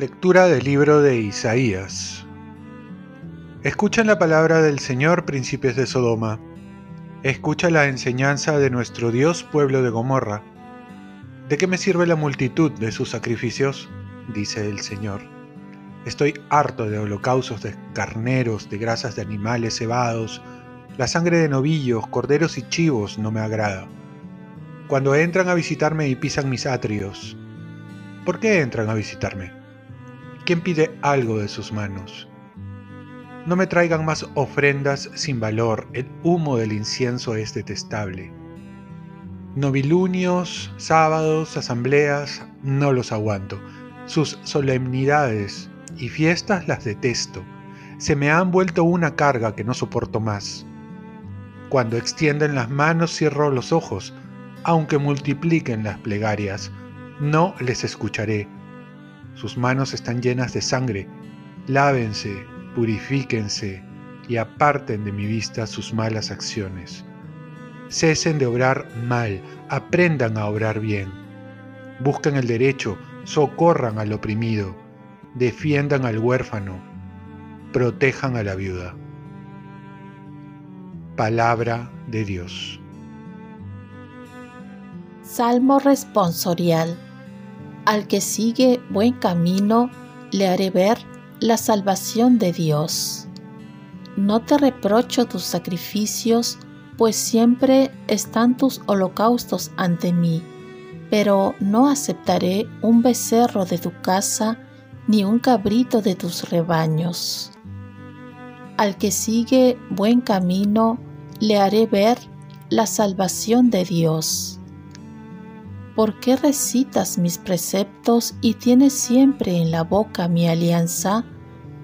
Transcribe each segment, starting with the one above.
Lectura del libro de Isaías. Escuchen la palabra del Señor, príncipes de Sodoma. Escucha la enseñanza de nuestro Dios, pueblo de Gomorra. ¿De qué me sirve la multitud de sus sacrificios? dice el Señor. Estoy harto de holocaustos de carneros, de grasas de animales cebados. La sangre de novillos, corderos y chivos no me agrada. Cuando entran a visitarme y pisan mis atrios, ¿por qué entran a visitarme? ¿Quién pide algo de sus manos? No me traigan más ofrendas sin valor, el humo del incienso es detestable. Novilunios, sábados, asambleas, no los aguanto. Sus solemnidades y fiestas las detesto. Se me han vuelto una carga que no soporto más. Cuando extienden las manos cierro los ojos, aunque multipliquen las plegarias, no les escucharé sus manos están llenas de sangre. Lávense, purifíquense y aparten de mi vista sus malas acciones. Cesen de obrar mal, aprendan a obrar bien. Busquen el derecho, socorran al oprimido, defiendan al huérfano, protejan a la viuda. Palabra de Dios. Salmo responsorial al que sigue buen camino, le haré ver la salvación de Dios. No te reprocho tus sacrificios, pues siempre están tus holocaustos ante mí, pero no aceptaré un becerro de tu casa ni un cabrito de tus rebaños. Al que sigue buen camino, le haré ver la salvación de Dios. ¿por qué recitas mis preceptos y tienes siempre en la boca mi alianza?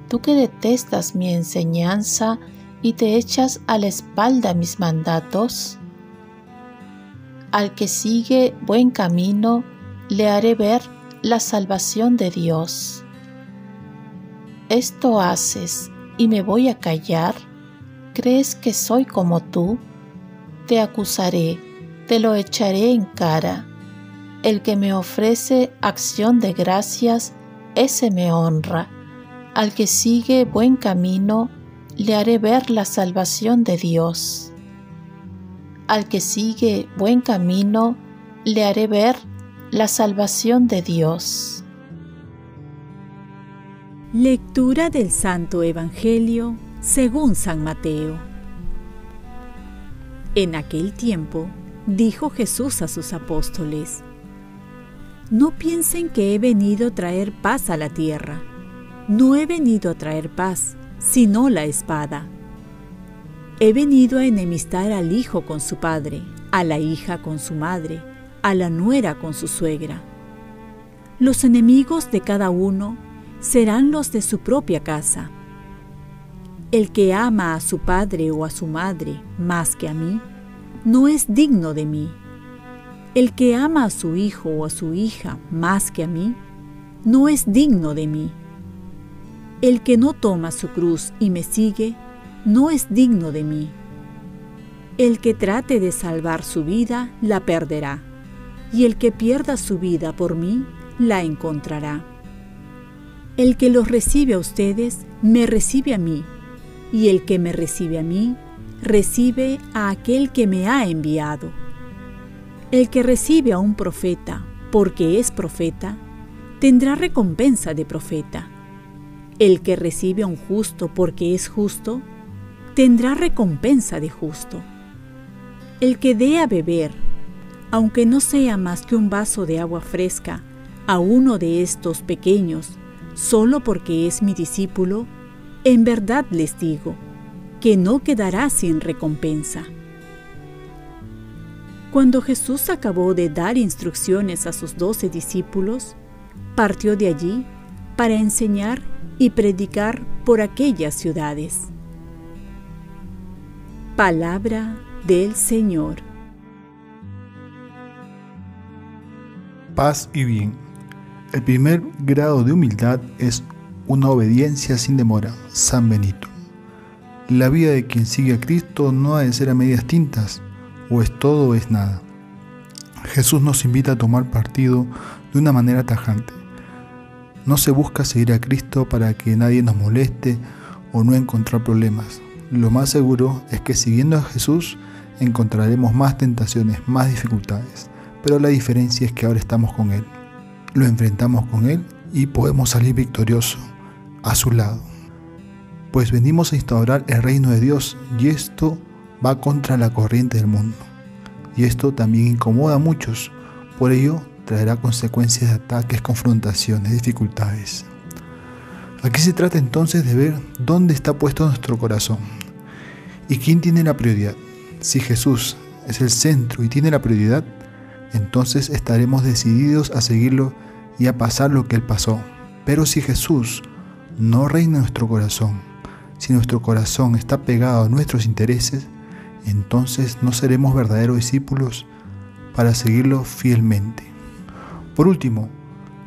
Tú que detestas mi enseñanza y te echas a la espalda mis mandatos. Al que sigue buen camino, le haré ver la salvación de Dios. Esto haces y me voy a callar. ¿Crees que soy como tú? Te acusaré, te lo echaré en cara el que me ofrece acción de gracias, ese me honra. Al que sigue buen camino, le haré ver la salvación de Dios. Al que sigue buen camino, le haré ver la salvación de Dios. Lectura del Santo Evangelio según San Mateo. En aquel tiempo dijo Jesús a sus apóstoles, no piensen que he venido a traer paz a la tierra. No he venido a traer paz, sino la espada. He venido a enemistar al hijo con su padre, a la hija con su madre, a la nuera con su suegra. Los enemigos de cada uno serán los de su propia casa. El que ama a su padre o a su madre más que a mí, no es digno de mí. El que ama a su hijo o a su hija más que a mí, no es digno de mí. El que no toma su cruz y me sigue, no es digno de mí. El que trate de salvar su vida, la perderá, y el que pierda su vida por mí, la encontrará. El que los recibe a ustedes, me recibe a mí, y el que me recibe a mí, recibe a aquel que me ha enviado. El que recibe a un profeta porque es profeta, tendrá recompensa de profeta. El que recibe a un justo porque es justo, tendrá recompensa de justo. El que dé a beber, aunque no sea más que un vaso de agua fresca, a uno de estos pequeños, solo porque es mi discípulo, en verdad les digo, que no quedará sin recompensa. Cuando Jesús acabó de dar instrucciones a sus doce discípulos, partió de allí para enseñar y predicar por aquellas ciudades. Palabra del Señor. Paz y bien. El primer grado de humildad es una obediencia sin demora. San Benito. La vida de quien sigue a Cristo no ha de ser a medias tintas, o es todo o es nada. Jesús nos invita a tomar partido de una manera tajante. No se busca seguir a Cristo para que nadie nos moleste o no encontrar problemas. Lo más seguro es que siguiendo a Jesús encontraremos más tentaciones, más dificultades, pero la diferencia es que ahora estamos con Él. Lo enfrentamos con Él y podemos salir victoriosos a su lado. Pues venimos a instaurar el reino de Dios y esto va contra la corriente del mundo. Y esto también incomoda a muchos, por ello traerá consecuencias de ataques, confrontaciones, dificultades. Aquí se trata entonces de ver dónde está puesto nuestro corazón y quién tiene la prioridad. Si Jesús es el centro y tiene la prioridad, entonces estaremos decididos a seguirlo y a pasar lo que Él pasó. Pero si Jesús no reina en nuestro corazón, si nuestro corazón está pegado a nuestros intereses, entonces no seremos verdaderos discípulos para seguirlo fielmente. Por último,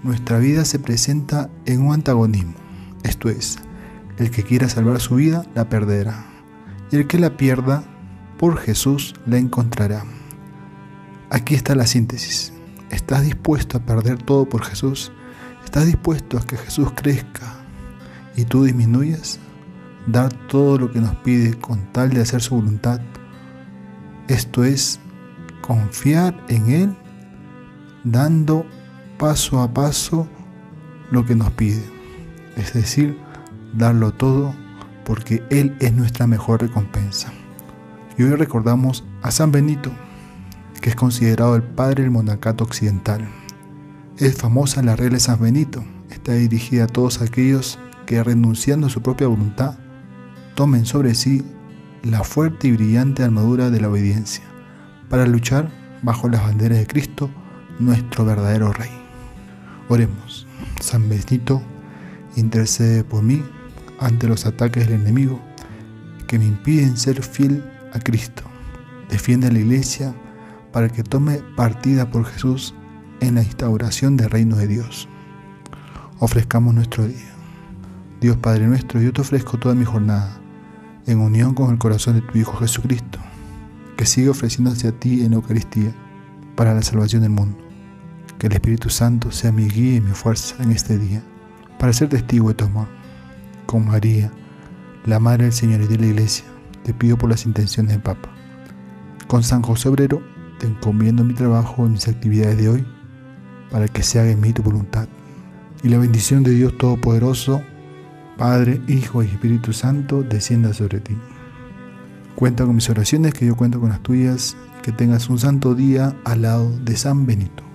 nuestra vida se presenta en un antagonismo, esto es, el que quiera salvar su vida la perderá, y el que la pierda por Jesús la encontrará. Aquí está la síntesis. ¿Estás dispuesto a perder todo por Jesús? ¿Estás dispuesto a que Jesús crezca y tú disminuyas? Dar todo lo que nos pide con tal de hacer su voluntad. Esto es confiar en Él, dando paso a paso lo que nos pide. Es decir, darlo todo porque Él es nuestra mejor recompensa. Y hoy recordamos a San Benito, que es considerado el padre del monacato occidental. Es famosa la regla de San Benito, está dirigida a todos aquellos que renunciando a su propia voluntad, tomen sobre sí la fuerte y brillante armadura de la obediencia, para luchar bajo las banderas de Cristo, nuestro verdadero Rey. Oremos, San Benito, intercede por mí ante los ataques del enemigo que me impiden ser fiel a Cristo. Defiende a la iglesia para que tome partida por Jesús en la instauración del reino de Dios. Ofrezcamos nuestro día. Dios Padre nuestro, yo te ofrezco toda mi jornada en unión con el corazón de tu Hijo Jesucristo, que sigue ofreciéndose a ti en la Eucaristía para la salvación del mundo. Que el Espíritu Santo sea mi guía y mi fuerza en este día, para ser testigo de tu amor. Con María, la Madre del Señor y de la Iglesia, te pido por las intenciones del Papa. Con San José Obrero, te encomiendo mi trabajo y mis actividades de hoy para que se haga en mí tu voluntad. Y la bendición de Dios Todopoderoso, Padre, Hijo y Espíritu Santo, descienda sobre ti. Cuenta con mis oraciones, que yo cuento con las tuyas, que tengas un santo día al lado de San Benito.